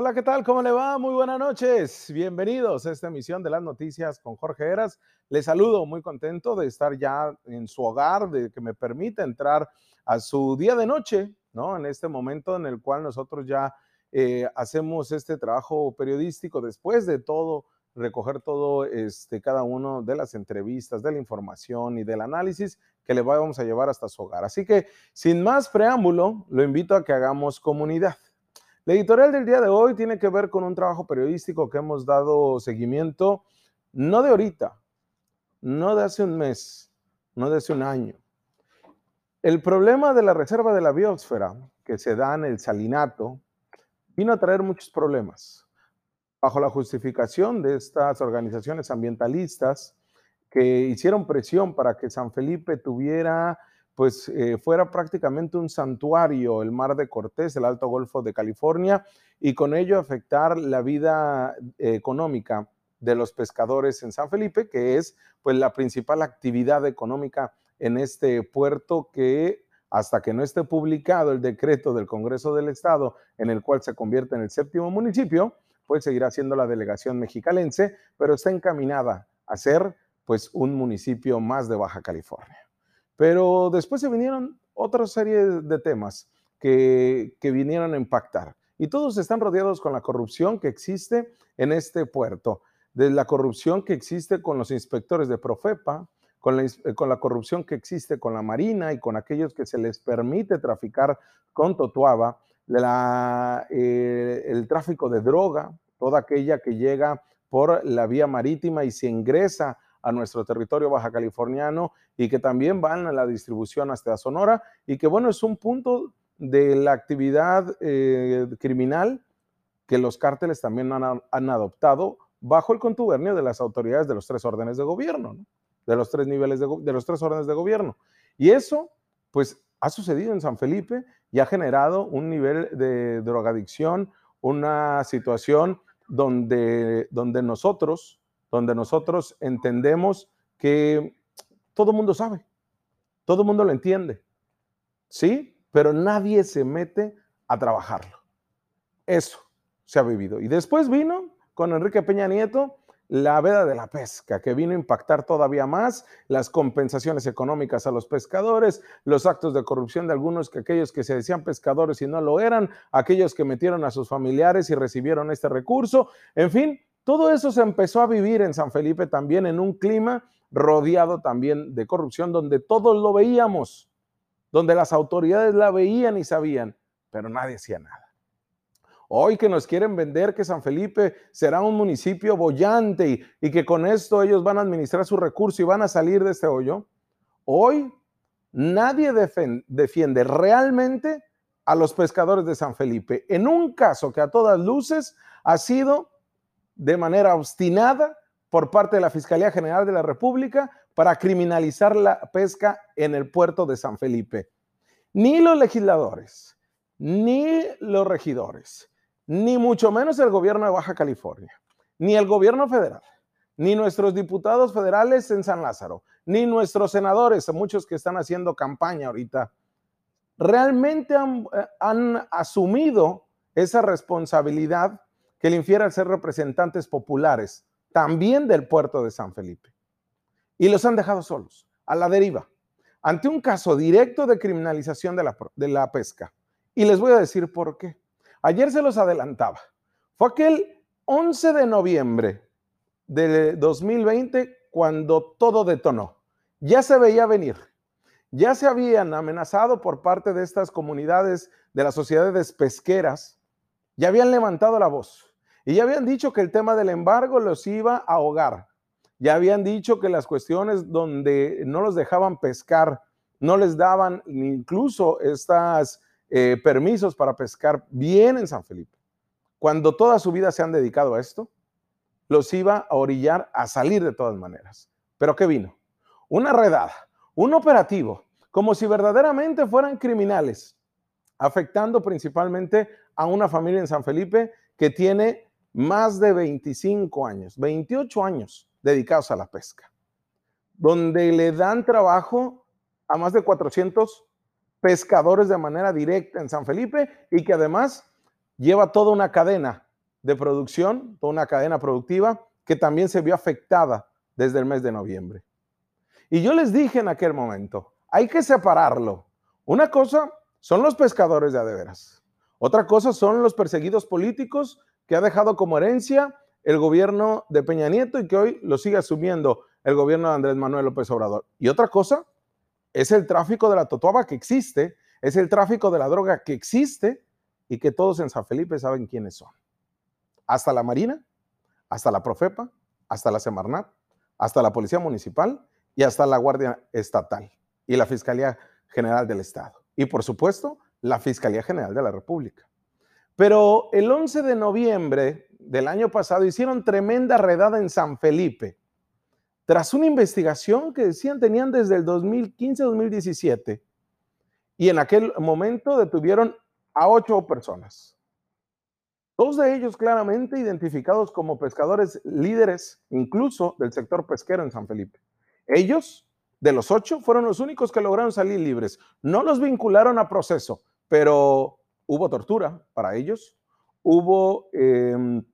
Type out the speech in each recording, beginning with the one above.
Hola, ¿qué tal? ¿Cómo le va? Muy buenas noches. Bienvenidos a esta emisión de las noticias con Jorge Eras. Les saludo muy contento de estar ya en su hogar, de que me permita entrar a su día de noche, ¿no? En este momento en el cual nosotros ya eh, hacemos este trabajo periodístico después de todo recoger todo, este, cada uno de las entrevistas, de la información y del análisis que le vamos a llevar hasta su hogar. Así que, sin más preámbulo, lo invito a que hagamos comunidad. La editorial del día de hoy tiene que ver con un trabajo periodístico que hemos dado seguimiento, no de ahorita, no de hace un mes, no de hace un año. El problema de la reserva de la biosfera que se da en el salinato vino a traer muchos problemas. Bajo la justificación de estas organizaciones ambientalistas que hicieron presión para que San Felipe tuviera pues eh, fuera prácticamente un santuario el mar de Cortés, el Alto Golfo de California, y con ello afectar la vida eh, económica de los pescadores en San Felipe, que es pues la principal actividad económica en este puerto que hasta que no esté publicado el decreto del Congreso del Estado en el cual se convierte en el séptimo municipio, pues seguirá siendo la delegación mexicalense, pero está encaminada a ser pues un municipio más de Baja California. Pero después se vinieron otra serie de temas que, vinieron a impactar. Y todos están rodeados con la corrupción que existe en este puerto, de la corrupción que existe con los inspectores de Profepa, con la, corrupción que existe con la Marina y con aquellos que se les permite traficar con Totuaba, eh, el tráfico de droga, toda aquella que llega por la vía marítima y se ingresa a nuestro territorio baja californiano y que también van a la distribución hasta Sonora y que bueno, es un punto de la actividad eh, criminal que los cárteles también han, adoptado bajo el contubernio de las autoridades de los tres órdenes de gobierno, de los tres niveles de, de los tres órdenes de gobierno. Y eso, pues, ha sucedido en San Felipe y ha generado un nivel de drogadicción, una situación donde, donde nosotros, donde nosotros entendemos que todo el mundo sabe, todo el mundo lo entiende, ¿sí? Pero nadie se mete a trabajarlo. Eso se ha vivido. Y después vino con Enrique Peña Nieto la veda de la pesca, que vino a impactar todavía más las compensaciones económicas a los pescadores, los actos de corrupción de algunos que aquellos que se decían pescadores y no lo eran, aquellos que metieron a sus familiares y recibieron este recurso, en fin, todo eso se empezó a vivir en San Felipe también en un clima rodeado también de corrupción, donde todos lo veíamos, donde las autoridades la veían y sabían, pero nadie hacía nada. Hoy que nos quieren vender que San Felipe será un municipio bollante y, que con esto ellos van a administrar su recurso y van a salir de este hoyo. Hoy nadie defiende realmente a los pescadores de San Felipe. En un caso que a todas luces ha sido de manera obstinada por parte de la Fiscalía General de la República para criminalizar la pesca en el puerto de San Felipe. Ni los legisladores, ni los regidores, ni mucho menos el gobierno de Baja California, ni el gobierno federal, ni nuestros diputados federales en San Lázaro, ni nuestros senadores, muchos que están haciendo campaña ahorita, realmente han, eh, han asumido esa responsabilidad que le al ser representantes populares, también del puerto de San Felipe. Y los han dejado solos, a la deriva, ante un caso directo de criminalización de la, de la pesca. Y les voy a decir por qué. Ayer se los adelantaba. Fue aquel 11 de noviembre de 2020 cuando todo detonó. Ya se veía venir. Ya se habían amenazado por parte de estas comunidades de las sociedades pesqueras. Ya habían levantado la voz. Y ya habían dicho que el tema del embargo los iba a ahogar. Ya habían dicho que las cuestiones donde no los dejaban pescar, no les daban incluso estos eh, permisos para pescar bien en San Felipe. Cuando toda su vida se han dedicado a esto, los iba a orillar a salir de todas maneras. Pero ¿qué vino? Una redada, un operativo, como si verdaderamente fueran criminales, afectando principalmente a una familia en San Felipe que tiene más de 25 años, 28 años dedicados a la pesca, donde le dan trabajo a más de 400 pescadores de manera directa en San Felipe y que además lleva toda una cadena de producción, toda una cadena productiva que también se vio afectada desde el mes de noviembre. Y yo les dije en aquel momento, hay que separarlo. Una cosa son los pescadores de adeveras. Otra cosa son los perseguidos políticos que ha dejado como herencia el gobierno de Peña Nieto y que hoy lo sigue asumiendo el gobierno de Andrés Manuel López Obrador. Y otra cosa es el tráfico de la totuaba que existe, es el tráfico de la droga que existe y que todos en San Felipe saben quiénes son. Hasta la Marina, hasta la Profepa, hasta la Semarnat, hasta la Policía Municipal y hasta la Guardia Estatal y la Fiscalía General del Estado. Y por supuesto, la Fiscalía General de la República. Pero el 11 de noviembre del año pasado hicieron tremenda redada en San Felipe, tras una investigación que decían tenían desde el 2015-2017. Y en aquel momento detuvieron a ocho personas. Dos de ellos claramente identificados como pescadores líderes, incluso del sector pesquero en San Felipe. Ellos, de los ocho, fueron los únicos que lograron salir libres. No los vincularon a proceso, pero hubo tortura para ellos, hubo, em,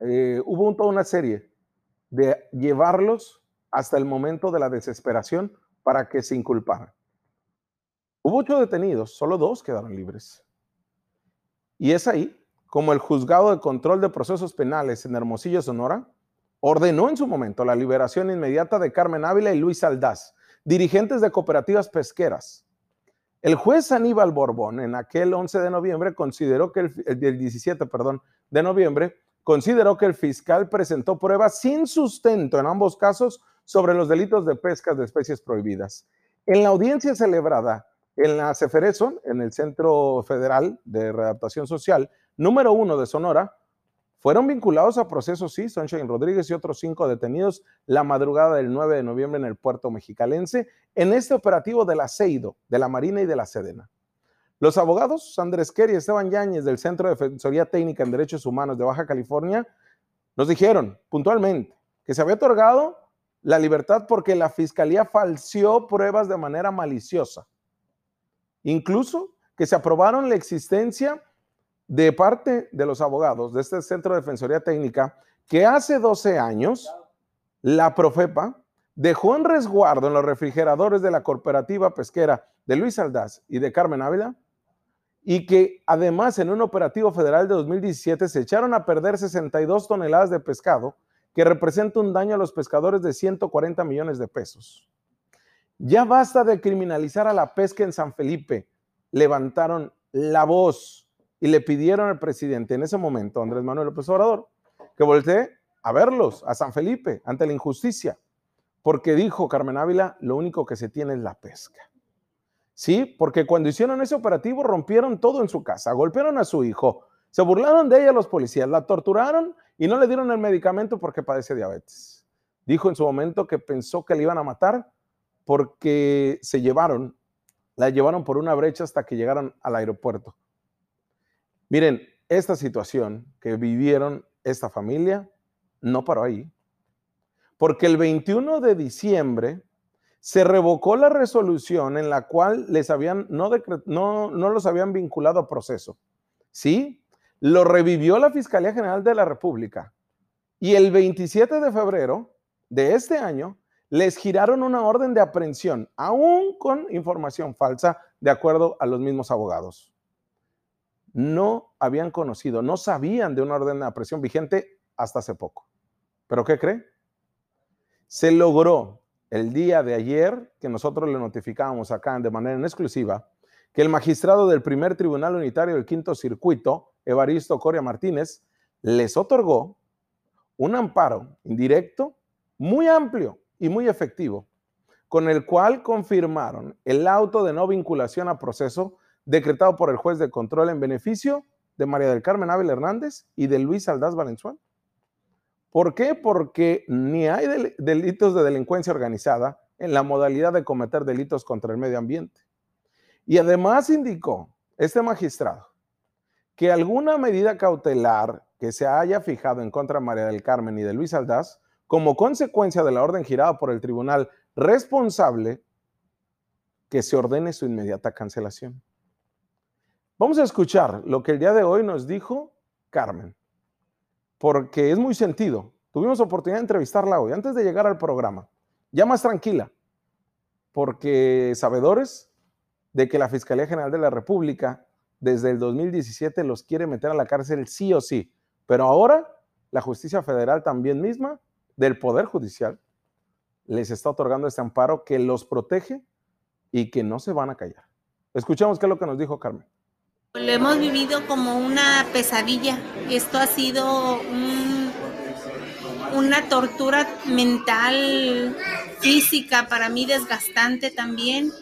eh, hubo toda una serie de llevarlos hasta el momento de la desesperación para que se inculparan. Hubo ocho detenidos, solo dos quedaron libres. Y es ahí como el juzgado de control de procesos penales en Hermosillo, Sonora, ordenó en su momento la liberación inmediata de Carmen Ávila y Luis Aldaz, dirigentes de cooperativas pesqueras. El juez Aníbal Borbón en aquel 11 de noviembre consideró que el, 17, perdón, de noviembre consideró que el fiscal presentó pruebas sin sustento en ambos casos sobre los delitos de pesca de especies prohibidas. En la audiencia celebrada en la Ceferezo, en el Centro Federal de Readaptación Social, número uno de Sonora, fueron vinculados a procesos, sí, Sunshine Rodríguez y otros cinco detenidos la madrugada del 9 de noviembre en el puerto mexicalense, en este operativo del aceido, de la Marina y de la Sedena. Los abogados Andrés Kerry y Esteban Yáñez del Centro de Defensoría Técnica en Derechos Humanos de Baja California nos dijeron puntualmente que se había otorgado la libertad porque la fiscalía falseó pruebas de manera maliciosa. Incluso que se aprobaron la existencia de parte de los abogados de este Centro de Defensoría Técnica que hace 12 años la Profepa dejó en resguardo en los refrigeradores de la cooperativa pesquera de Luis Aldaz y de Carmen Ávila y que además en un operativo federal de 2017 se echaron a perder 62 toneladas de pescado que representa un daño a los pescadores de 140 millones de pesos. Ya basta de criminalizar a la pesca en San Felipe. Levantaron la voz y le pidieron al presidente en ese momento, Andrés Manuel López Obrador, que voltee a verlos, a San Felipe, ante la injusticia, porque dijo Carmen Ávila, lo único que se tiene es la pesca. Sí, porque cuando hicieron ese operativo rompieron todo en su casa, golpearon a su hijo, se burlaron de ella los policías, la torturaron y no le dieron el medicamento porque padece diabetes. Dijo en su momento que pensó que le iban a matar porque se llevaron, la llevaron por una brecha hasta que llegaron al aeropuerto. Miren, esta situación que vivieron esta familia no paró ahí, porque el 21 de diciembre se revocó la resolución en la cual les habían, no, no, no los habían vinculado a proceso. Sí, lo revivió la Fiscalía General de la República y el 27 de febrero de este año les giraron una orden de aprehensión, aún con información falsa, de acuerdo a los mismos abogados no habían conocido, no sabían de una orden de aprehensión vigente hasta hace poco. ¿Pero qué cree? Se logró el día de ayer, que nosotros le notificábamos acá de manera en exclusiva, que el magistrado del primer tribunal unitario del quinto circuito, Evaristo Coria Martínez, les otorgó un amparo indirecto muy amplio y muy efectivo, con el cual confirmaron el auto de no vinculación a proceso decretado por el juez de control en beneficio de María del Carmen Abel Hernández y de Luis Aldaz Valenzuela. ¿Por qué? Porque ni hay delitos de delincuencia organizada en la modalidad de cometer delitos contra el medio ambiente. Y además indicó este magistrado que alguna medida cautelar que se haya fijado en contra de María del Carmen y de Luis Aldaz, como consecuencia de la orden girada por el tribunal responsable, que se ordene su inmediata cancelación. Vamos a escuchar lo que el día de hoy nos dijo Carmen. porque es muy sentido. Tuvimos oportunidad de entrevistarla hoy, antes de llegar al programa, ya más tranquila, porque sabedores de que la Fiscalía General de la República desde el 2017 los quiere meter a la cárcel sí o sí, pero ahora la justicia federal también misma del Poder Judicial les está otorgando este amparo que los protege y que no se van a callar. Escuchemos qué es lo que nos dijo Carmen. Lo hemos vivido como una pesadilla. Esto ha sido una tortura mental, física, para mí desgastante también,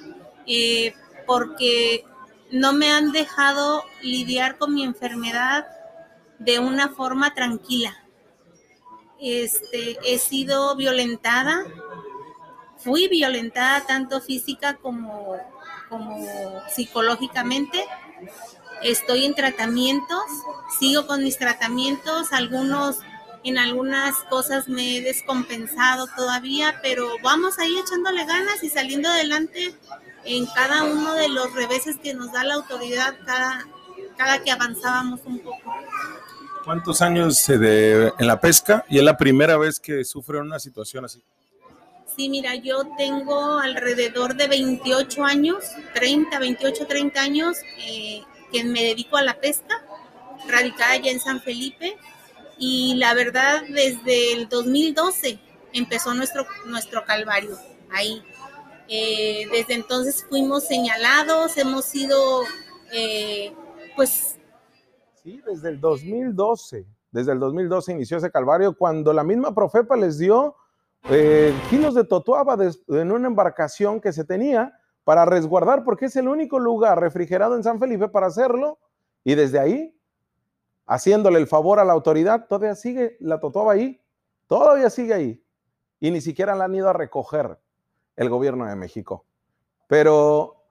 eh, porque no me han dejado lidiar con mi enfermedad de una forma tranquila. Este, he sido violentada, fui violentada tanto física como, como psicológicamente Estoy en tratamientos, sigo con mis tratamientos, algunos en algunas cosas me he descompensado todavía, pero vamos ahí echándole ganas y saliendo adelante en cada uno de los reveses que nos da la autoridad cada, cada que avanzábamos un poco. ¿Cuántos años de, en la pesca y es la primera vez que sufre una situación así? Sí, mira, yo tengo alrededor de 28 años, 30, 28, 30 años. Eh, que me dedico a la pesca, radicada ya en San Felipe. Y la verdad, desde el 2012 empezó nuestro, nuestro calvario ahí. Eh, desde entonces fuimos señalados, hemos sido, eh, pues... Sí, desde el 2012, desde el 2012 inició ese calvario, cuando la misma Profepa les dio eh, kilos de totuaba en una embarcación que se tenía para resguardar, porque es el único lugar refrigerado en San Felipe para hacerlo. Y desde ahí, haciéndole el favor a la autoridad, todavía sigue la totoba ahí, todavía sigue ahí. Y ni siquiera la han ido a recoger el gobierno de México. Pero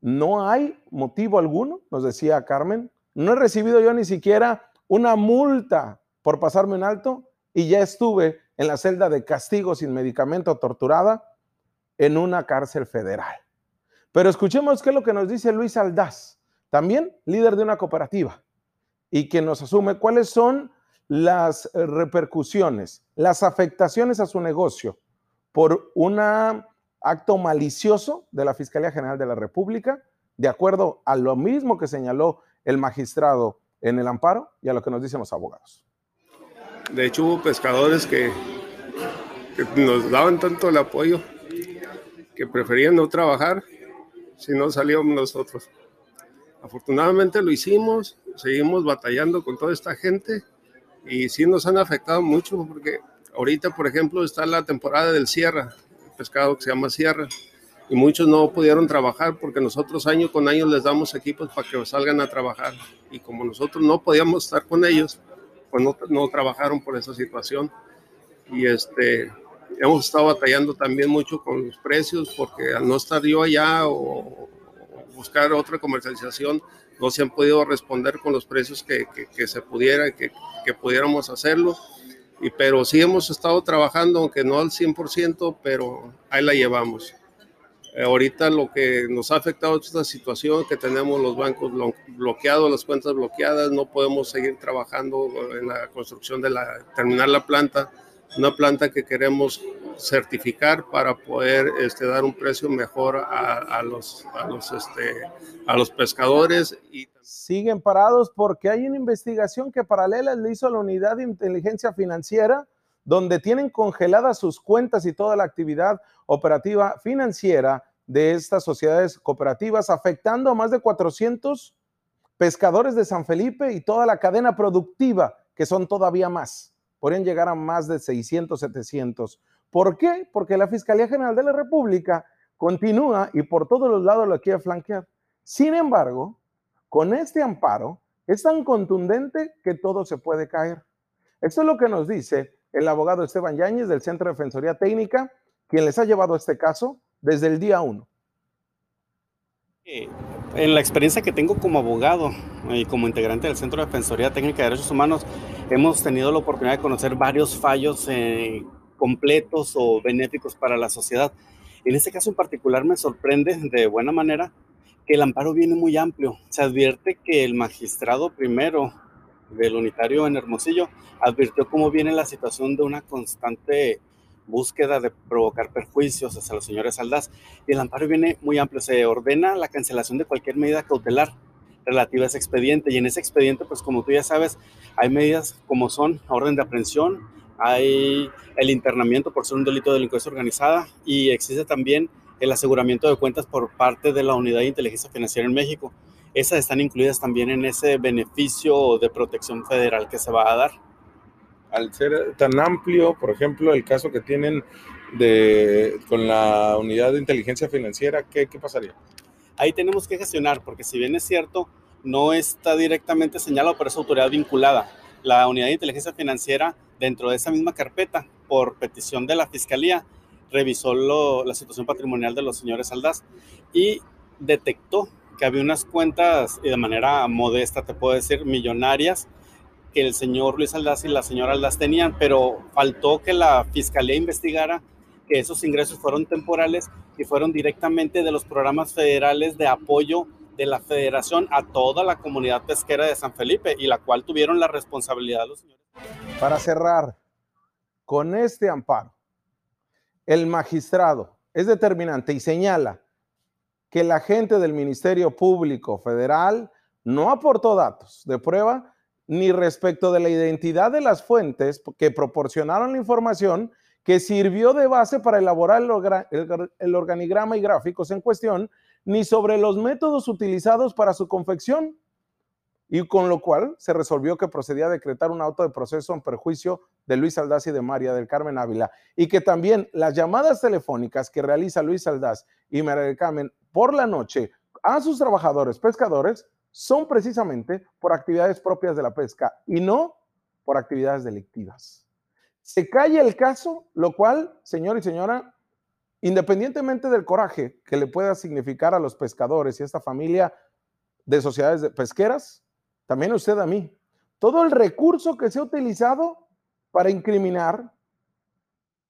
no hay motivo alguno, nos decía Carmen, no he recibido yo ni siquiera una multa por pasarme un alto y ya estuve en la celda de castigo sin medicamento torturada en una cárcel federal. Pero escuchemos qué es lo que nos dice Luis Aldaz, también líder de una cooperativa, y que nos asume cuáles son las repercusiones, las afectaciones a su negocio por un acto malicioso de la Fiscalía General de la República, de acuerdo a lo mismo que señaló el magistrado en el amparo y a lo que nos dicen los abogados. De hecho, hubo pescadores que, que nos daban tanto el apoyo que preferían no trabajar si no salíamos nosotros. Afortunadamente lo hicimos, seguimos batallando con toda esta gente y sí nos han afectado mucho porque ahorita, por ejemplo, está la temporada del sierra, el pescado que se llama sierra, y muchos no pudieron trabajar porque nosotros año con año les damos equipos para que salgan a trabajar y como nosotros no podíamos estar con ellos, pues no, no trabajaron por esa situación. Y este, hemos estado batallando también mucho con los precios porque al no estar yo allá o, buscar otra comercialización, no se han podido responder con los precios que, que, se pudiera, que, que, pudiéramos hacerlo. Y, pero sí hemos estado trabajando, aunque no al 100%, pero ahí la llevamos. Eh, ahorita lo que nos ha afectado es esta situación que tenemos los bancos bloqueados, las cuentas bloqueadas, no podemos seguir trabajando en la construcción de la, terminar la planta una planta que queremos certificar para poder este, dar un precio mejor a, los, a, los, este, a los pescadores. Y... Siguen parados porque hay una investigación que paralela le hizo la unidad de inteligencia financiera, donde tienen congeladas sus cuentas y toda la actividad operativa financiera de estas sociedades cooperativas, afectando a más de 400 pescadores de San Felipe y toda la cadena productiva, que son todavía más podrían llegar a más de 600, 700. ¿Por qué? Porque la Fiscalía General de la República continúa y por todos los lados lo quiere flanquear. Sin embargo, con este amparo es tan contundente que todo se puede caer. Esto es lo que nos dice el abogado Esteban Yáñez del Centro de Defensoría Técnica, quien les ha llevado este caso desde el día 1. En la experiencia que tengo como abogado y como integrante del Centro de Defensoría Técnica de Derechos Humanos, hemos tenido la oportunidad de conocer varios fallos eh, completos o benéficos para la sociedad. En este caso en particular me sorprende de buena manera que el amparo viene muy amplio. Se advierte que el magistrado primero del unitario en Hermosillo, advirtió cómo viene la situación de una constante búsqueda de provocar perjuicios hacia los señores Aldaz. Y el amparo viene muy amplio. Se ordena la cancelación de cualquier medida cautelar relativa a ese expediente. Y en ese expediente, pues como tú ya sabes, hay medidas como son orden de aprehensión, hay el internamiento por ser un delito de delincuencia organizada y existe también el aseguramiento de cuentas por parte de la Unidad de Inteligencia Financiera en México. Esas están incluidas también en ese beneficio de protección federal que se va a dar. Al ser tan amplio, por ejemplo, el caso que tienen de, con la Unidad de Inteligencia Financiera, ¿qué, qué pasaría? Ahí tenemos que gestionar, porque si bien es cierto, no está directamente señalado por esa autoridad vinculada. La Unidad de Inteligencia Financiera, dentro de esa misma carpeta, por petición de la Fiscalía, revisó la situación patrimonial de los señores Aldaz y detectó que había unas cuentas, y de manera modesta te puedo decir, millonarias, que el señor Luis Aldaz y la señora Aldaz tenían, pero faltó que la fiscalía investigara que esos ingresos fueron temporales y fueron directamente de los programas federales de apoyo de la federación a toda la comunidad pesquera de San Felipe y la cual tuvieron la responsabilidad los señores. Para cerrar, con este amparo, el magistrado es determinante y señala que la gente del Ministerio Público Federal no aportó datos de prueba ni respecto de la identidad de las fuentes que proporcionaron la información que sirvió de base para elaborar el, organigrama y gráficos en cuestión, ni sobre los métodos utilizados para su confección. Y con lo cual se resolvió que procedía a decretar un auto de proceso en perjuicio de Luis Aldaz y de María del Carmen Ávila, y que también las llamadas telefónicas que realiza Luis Aldaz y María del Carmen por la noche a sus trabajadores pescadores son precisamente por actividades propias de la pesca y no por actividades delictivas. Se calla el caso, lo cual, señor y señora, independientemente del coraje que le pueda significar a los pescadores y a esta familia de sociedades pesqueras, también usted a mí, todo el recurso que se ha utilizado para incriminar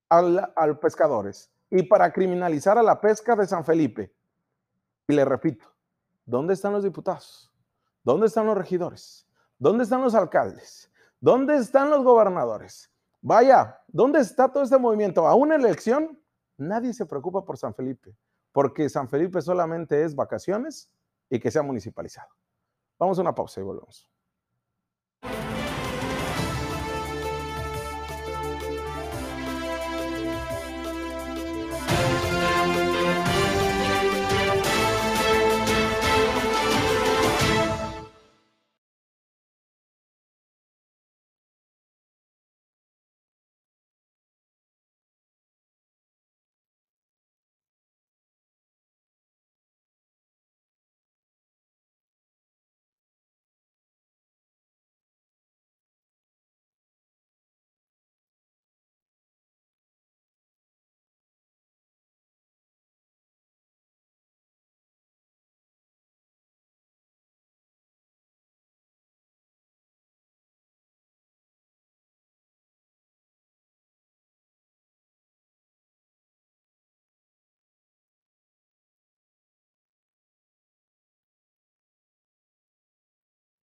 a los pescadores y para criminalizar a la pesca de San Felipe. Y le repito, ¿dónde están los diputados? ¿Dónde están los regidores? ¿Dónde están los alcaldes? ¿Dónde están los gobernadores? Vaya, ¿dónde está todo este movimiento? A una elección, nadie se preocupa por San Felipe, porque San Felipe solamente es vacaciones y que sea municipalizado. Vamos a una pausa y volvemos.